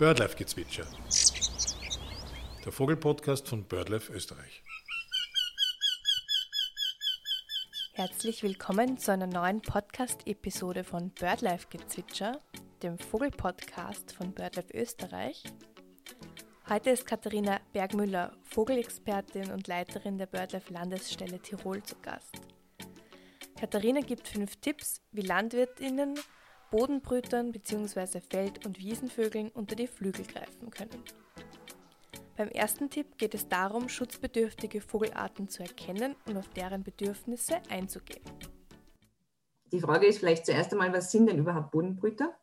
Birdlife-Gezwitscher. Der Vogelpodcast von BirdLife Österreich. Herzlich willkommen zu einer neuen Podcast-Episode von BirdLife-Gezwitscher, dem Vogelpodcast von BirdLife Österreich. Heute ist Katharina Bergmüller, Vogelexpertin und Leiterin der BirdLife Landesstelle Tirol zu Gast. Katharina gibt fünf Tipps, wie LandwirtInnen Bodenbrütern bzw. Feld- und Wiesenvögeln unter die Flügel greifen können. Beim ersten Tipp geht es darum, schutzbedürftige Vogelarten zu erkennen und auf deren Bedürfnisse einzugehen. Die Frage ist vielleicht zuerst einmal, was sind denn überhaupt Bodenbrüter?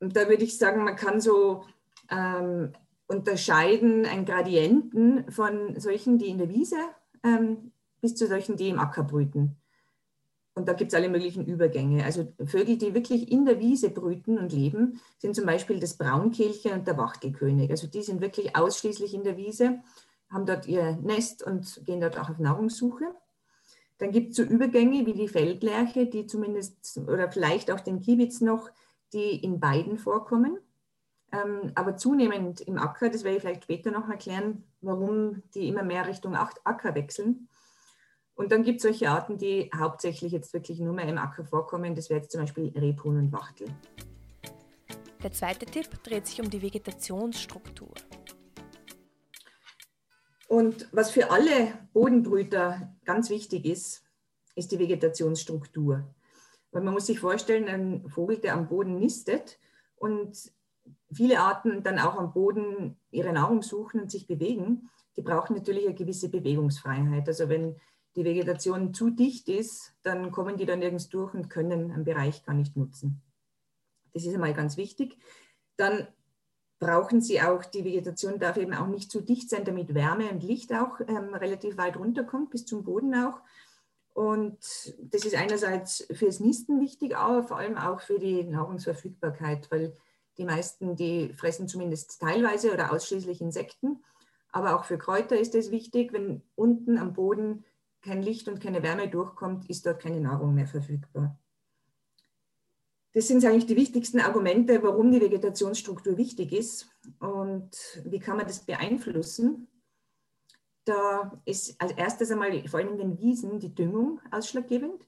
Und da würde ich sagen, man kann so ähm, unterscheiden einen Gradienten von solchen, die in der Wiese ähm, bis zu solchen, die im Acker brüten. Und da gibt es alle möglichen Übergänge. Also Vögel, die wirklich in der Wiese brüten und leben, sind zum Beispiel das Braunkehlchen und der Wachtelkönig. Also die sind wirklich ausschließlich in der Wiese, haben dort ihr Nest und gehen dort auch auf Nahrungssuche. Dann gibt es so Übergänge wie die Feldlerche, die zumindest oder vielleicht auch den Kiebitz noch, die in beiden vorkommen. Ähm, aber zunehmend im Acker, das werde ich vielleicht später noch erklären, warum die immer mehr Richtung Acker wechseln. Und dann gibt es solche Arten, die hauptsächlich jetzt wirklich nur mehr im Acker vorkommen. Das wäre jetzt zum Beispiel Rebhuhn und Wachtel. Der zweite Tipp dreht sich um die Vegetationsstruktur. Und was für alle Bodenbrüter ganz wichtig ist, ist die Vegetationsstruktur. Weil man muss sich vorstellen, ein Vogel, der am Boden nistet und viele Arten dann auch am Boden ihre Nahrung suchen und sich bewegen, die brauchen natürlich eine gewisse Bewegungsfreiheit. Also wenn die Vegetation zu dicht ist, dann kommen die da nirgends durch und können einen Bereich gar nicht nutzen. Das ist einmal ganz wichtig. Dann brauchen sie auch, die Vegetation darf eben auch nicht zu dicht sein, damit Wärme und Licht auch ähm, relativ weit runterkommt, bis zum Boden auch. Und das ist einerseits fürs Nisten wichtig, aber vor allem auch für die Nahrungsverfügbarkeit, weil die meisten, die fressen zumindest teilweise oder ausschließlich Insekten. Aber auch für Kräuter ist es wichtig, wenn unten am Boden kein Licht und keine Wärme durchkommt, ist dort keine Nahrung mehr verfügbar. Das sind eigentlich die wichtigsten Argumente, warum die Vegetationsstruktur wichtig ist und wie kann man das beeinflussen. Da ist als erstes einmal vor allem in den Wiesen die Düngung ausschlaggebend.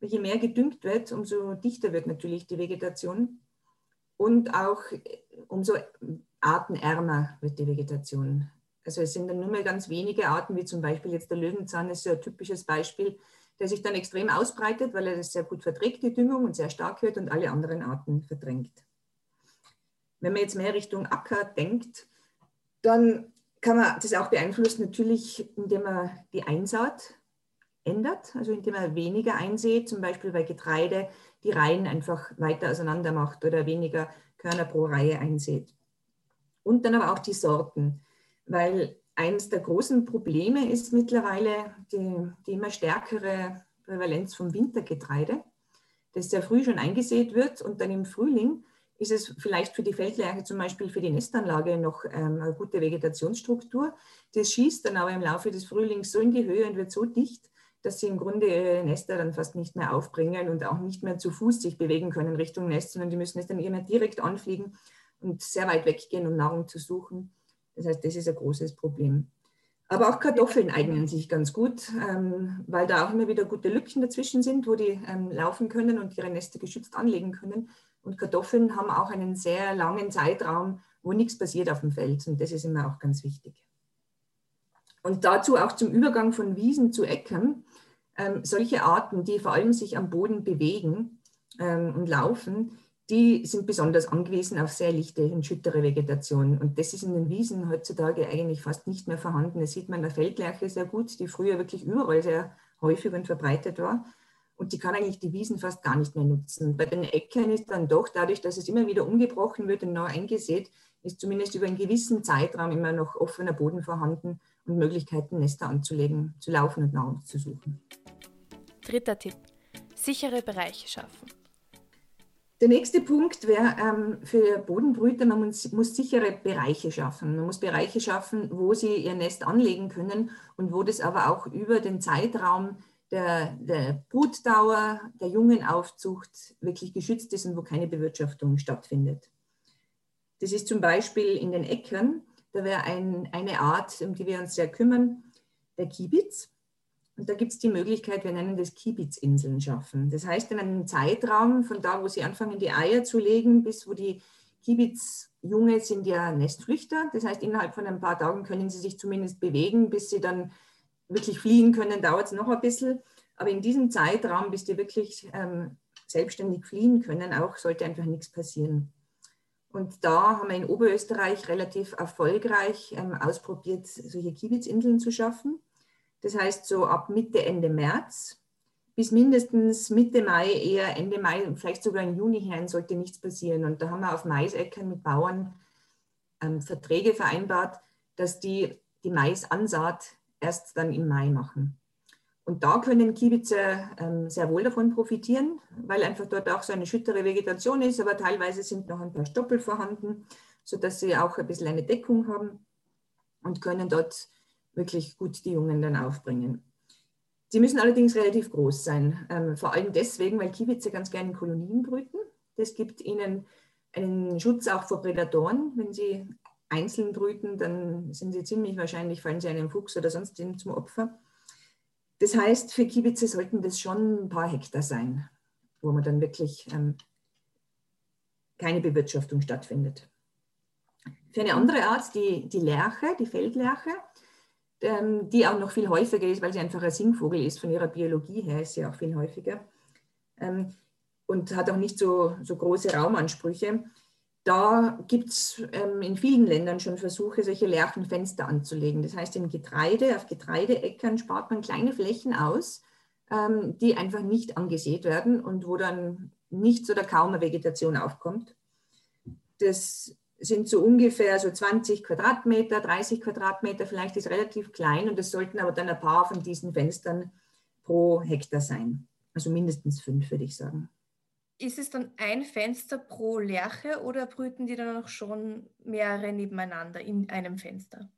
Je mehr gedüngt wird, umso dichter wird natürlich die Vegetation und auch umso artenärmer wird die Vegetation. Also es sind dann nur mehr ganz wenige Arten, wie zum Beispiel jetzt der Löwenzahn ist so ein typisches Beispiel, der sich dann extrem ausbreitet, weil er das sehr gut verträgt, die Düngung, und sehr stark wird und alle anderen Arten verdrängt. Wenn man jetzt mehr Richtung Acker denkt, dann kann man das auch beeinflussen, natürlich, indem man die Einsaat ändert, also indem man weniger einsät, zum Beispiel bei Getreide die Reihen einfach weiter auseinander macht oder weniger Körner pro Reihe einsät. Und dann aber auch die Sorten weil eines der großen Probleme ist mittlerweile die, die immer stärkere Prävalenz vom Wintergetreide, das sehr früh schon eingesät wird und dann im Frühling ist es vielleicht für die Feldlerche zum Beispiel für die Nestanlage noch ähm, eine gute Vegetationsstruktur. Das schießt dann aber im Laufe des Frühlings so in die Höhe und wird so dicht, dass sie im Grunde ihre Nester dann fast nicht mehr aufbringen und auch nicht mehr zu Fuß sich bewegen können Richtung Nest, sondern die müssen es dann immer direkt anfliegen und sehr weit weggehen, um Nahrung zu suchen. Das heißt, das ist ein großes Problem. Aber auch Kartoffeln eignen sich ganz gut, ähm, weil da auch immer wieder gute Lücken dazwischen sind, wo die ähm, laufen können und ihre Nester geschützt anlegen können. Und Kartoffeln haben auch einen sehr langen Zeitraum, wo nichts passiert auf dem Feld. Und das ist immer auch ganz wichtig. Und dazu auch zum Übergang von Wiesen zu Äckern. Ähm, solche Arten, die vor allem sich am Boden bewegen und laufen, die sind besonders angewiesen auf sehr lichte und schüttere Vegetation. Und das ist in den Wiesen heutzutage eigentlich fast nicht mehr vorhanden. Das sieht man in der Feldlerche sehr gut, die früher wirklich überall sehr häufig und verbreitet war. Und die kann eigentlich die Wiesen fast gar nicht mehr nutzen. Bei den Äckern ist dann doch, dadurch, dass es immer wieder umgebrochen wird und neu eingesät, ist zumindest über einen gewissen Zeitraum immer noch offener Boden vorhanden und Möglichkeiten, Nester anzulegen, zu laufen und Nahrung zu suchen. Dritter Tipp. Sichere Bereiche schaffen. Der nächste Punkt wäre ähm, für Bodenbrüter, man muss, muss, sichere Bereiche schaffen. Man muss Bereiche schaffen, wo sie ihr Nest anlegen können und wo das aber auch über den Zeitraum der, der Brutdauer, der Jungenaufzucht wirklich geschützt ist und wo keine Bewirtschaftung stattfindet. Das ist zum Beispiel in den Äckern, da wäre ein, eine Art, um die wir uns sehr kümmern, der Kiebitz. Und da gibt es die Möglichkeit, wir nennen das Kiebitzinseln schaffen. Das heißt, in einem Zeitraum von da, wo sie anfangen, die Eier zu legen, bis wo die Kiebitzjunge sind ja Nestflüchter. Das heißt, innerhalb von ein paar Tagen können sie sich zumindest bewegen, bis sie dann wirklich fliehen können, dauert es noch ein bisschen. Aber in diesem Zeitraum, bis die wirklich ähm, selbstständig fliehen können, auch sollte einfach nichts passieren. Und da haben wir in Oberösterreich relativ erfolgreich ähm, ausprobiert, solche Kiebitzinseln zu schaffen. Das heißt, so ab Mitte, Ende März bis mindestens Mitte Mai, eher Ende Mai, vielleicht sogar im Juni hinein sollte nichts passieren. Und da haben wir auf Maisäckern mit Bauern ähm, Verträge vereinbart, dass die die Maisansaat erst dann im Mai machen. Und da können Kiebitzer ähm, sehr wohl davon profitieren, weil einfach dort auch so eine schüttere Vegetation ist, aber teilweise sind noch ein paar Stoppel vorhanden, sodass sie auch ein bisschen eine Deckung haben und können dort wirklich gut die Jungen dann aufbringen. Sie müssen allerdings relativ groß sein, ähm, vor allem deswegen, weil Kiebitze ganz gerne in Kolonien brüten. Das gibt ihnen einen Schutz auch vor Prädatoren. Wenn sie einzeln brüten, dann sind sie ziemlich wahrscheinlich, fallen sie einem Fuchs oder sonst zum Opfer. Das heißt, für Kiebitze sollten das schon ein paar Hektar sein, wo man dann wirklich ähm, keine Bewirtschaftung stattfindet. Für eine andere Art, die, die Lerche, die Feldlerche, die auch noch viel häufiger ist, weil sie einfach ein Singvogel ist, von ihrer Biologie her ist sie auch viel häufiger ähm, und hat auch nicht so, so große Raumansprüche. Da gibt es ähm, in vielen Ländern schon Versuche, solche Lerchenfenster anzulegen. Das heißt, im Getreide, auf Getreideäckern spart man kleine Flächen aus, ähm, die einfach nicht angesät werden und wo dann nichts oder kaum eine Vegetation aufkommt. Das sind so ungefähr so 20 Quadratmeter, 30 Quadratmeter, vielleicht ist relativ klein und es sollten aber dann ein paar von diesen Fenstern pro Hektar sein. Also mindestens fünf, würde ich sagen. Ist es dann ein Fenster pro Lerche oder brüten die dann auch schon mehrere nebeneinander in einem Fenster?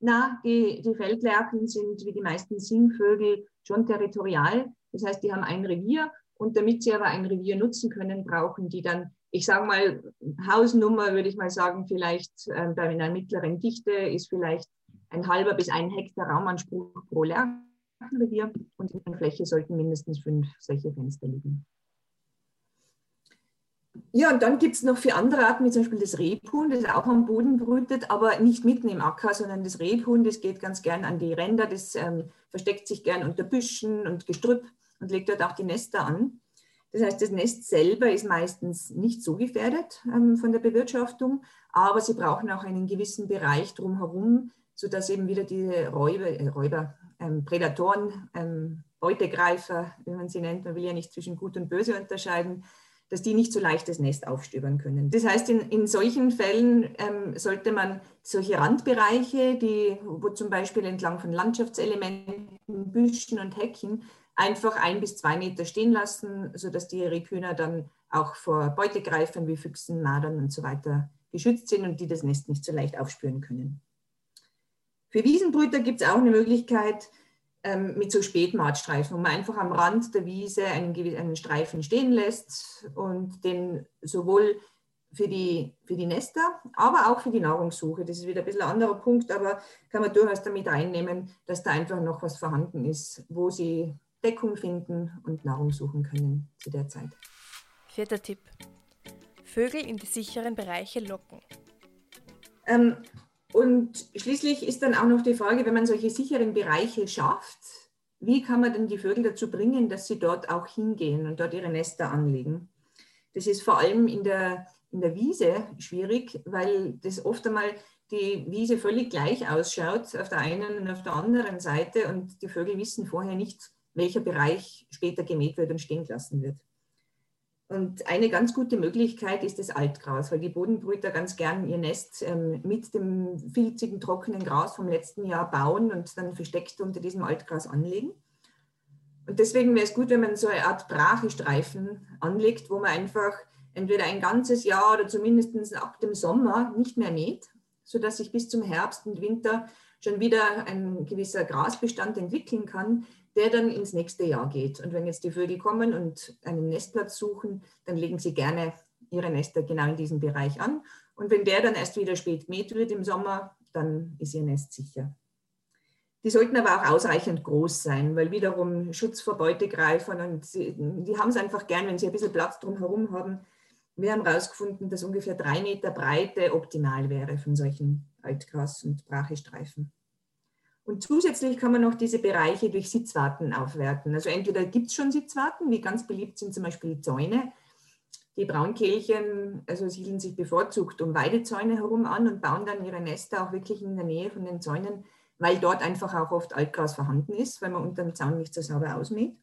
Na, die, die Feldlerchen sind wie die meisten Singvögel schon territorial. Das heißt, die haben ein Revier und damit sie aber ein Revier nutzen können, brauchen die dann, ich sage mal, Hausnummer würde ich mal sagen, vielleicht äh, bei einer mittleren Dichte ist vielleicht ein halber bis ein Hektar Raumanspruch pro Lerchenrevier und in der Fläche sollten mindestens fünf solche Fenster liegen. Ja, und dann gibt es noch für andere Arten, wie zum Beispiel das Rebhuhn, das auch am Boden brütet, aber nicht mitten im Acker, sondern das Rebhuhn, das geht ganz gern an die Ränder, das ähm, versteckt sich gern unter Büschen und Gestrüpp und legt dort auch die Nester an. Das heißt, das Nest selber ist meistens nicht so gefährdet ähm, von der Bewirtschaftung, aber sie brauchen auch einen gewissen Bereich drumherum, sodass eben wieder diese Räuber, äh, Räuber ähm, Prädatoren, ähm, Beutegreifer, wie man sie nennt, man will ja nicht zwischen Gut und Böse unterscheiden, dass die nicht so leicht das Nest aufstöbern können. Das heißt, in, in solchen Fällen ähm, sollte man solche Randbereiche, die, wo zum Beispiel entlang von Landschaftselementen, Büschen und Hecken einfach ein bis zwei Meter stehen lassen, sodass die Rebhühner dann auch vor Beutegreifern wie Füchsen, Madern und so weiter geschützt sind und die das Nest nicht so leicht aufspüren können. Für Wiesenbrüter gibt es auch eine Möglichkeit, ähm, mit so Spätmaatstreifen, wo man einfach am Rand der Wiese einen, einen Streifen stehen lässt und den sowohl für die, für die Nester, aber auch für die Nahrungssuche. Das ist wieder ein bisschen ein anderer Punkt, aber kann man durchaus damit einnehmen, dass da einfach noch was vorhanden ist, wo sie Deckung finden und Nahrung suchen können zu der Zeit. Vierter Tipp. Vögel in die sicheren Bereiche locken. Ähm, und schließlich ist dann auch noch die Frage, wenn man solche sicheren Bereiche schafft, wie kann man denn die Vögel dazu bringen, dass sie dort auch hingehen und dort ihre Nester anlegen? Das ist vor allem in der, in der Wiese schwierig, weil das oft einmal die Wiese völlig gleich ausschaut auf der einen und auf der anderen Seite und die Vögel wissen vorher nicht, welcher Bereich später gemäht wird und stehen gelassen wird. Und eine ganz gute Möglichkeit ist das Altgras, weil die Bodenbrüter ganz gern ihr Nest ähm, mit dem filzigen, trockenen Gras vom letzten Jahr bauen und dann versteckt unter diesem Altgras anlegen. Und deswegen wäre es gut, wenn man so eine Art Brachestreifen anlegt, wo man einfach entweder ein ganzes Jahr oder zumindest ab dem Sommer nicht mehr mäht, sodass sich bis zum Herbst und Winter schon wieder ein gewisser Grasbestand entwickeln kann, der dann ins nächste Jahr geht. Und wenn jetzt die Vögel kommen und einen Nestplatz suchen, dann legen sie gerne ihre Nester genau in diesem Bereich an. Und wenn der dann erst wieder spät gemäht wird im Sommer, dann ist ihr Nest sicher. Die sollten aber auch ausreichend groß sein, weil wiederum Schutz vor Beutegreifern und sie, die haben es einfach gern, wenn sie ein bisschen Platz drumherum haben. Wir haben herausgefunden, dass ungefähr drei Meter Breite optimal wäre von solchen Altgras- und Brachestreifen. Und zusätzlich kann man noch diese Bereiche durch Sitzwarten aufwerten. Also entweder gibt es schon Sitzwarten, wie ganz beliebt sind zum Beispiel Zäune. Die Braunkehlchen also siedeln sich bevorzugt um Weidezäune herum an und bauen dann ihre Nester auch wirklich in der Nähe von den Zäunen weil dort einfach auch oft Altgras vorhanden ist, weil man unter dem Zaun nicht so sauber ausmäht.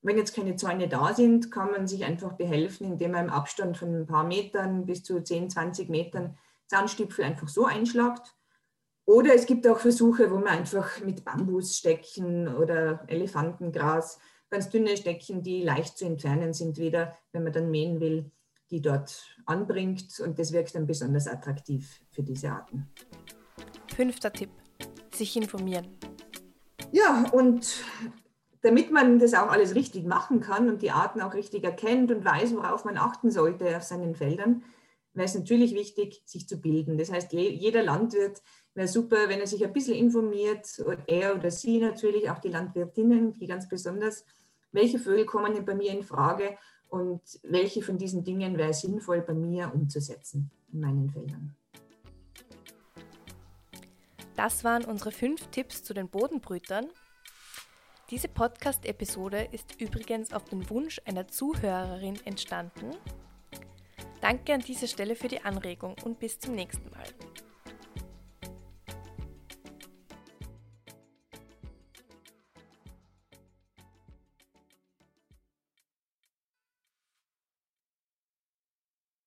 Wenn jetzt keine Zäune da sind, kann man sich einfach behelfen, indem man im Abstand von ein paar Metern bis zu 10, 20 Metern Zaunstipfel einfach so einschlagt. Oder es gibt auch Versuche, wo man einfach mit Bambusstecken oder Elefantengras, ganz dünne Stecken, die leicht zu entfernen sind, wieder, wenn man dann mähen will, die dort anbringt. Und das wirkt dann besonders attraktiv für diese Arten. Fünfter Tipp sich informieren. Ja, und damit man das auch alles richtig machen kann und die Arten auch richtig erkennt und weiß, worauf man achten sollte auf seinen Feldern, wäre es natürlich wichtig, sich zu bilden. Das heißt, jeder Landwirt wäre super, wenn er sich ein bisschen informiert, er oder sie natürlich, auch die Landwirtinnen, die ganz besonders, welche Vögel kommen denn bei mir in Frage und welche von diesen Dingen wäre sinnvoll bei mir umzusetzen in meinen Feldern. Das waren unsere fünf Tipps zu den Bodenbrütern. Diese Podcast-Episode ist übrigens auf den Wunsch einer Zuhörerin entstanden. Danke an dieser Stelle für die Anregung und bis zum nächsten Mal.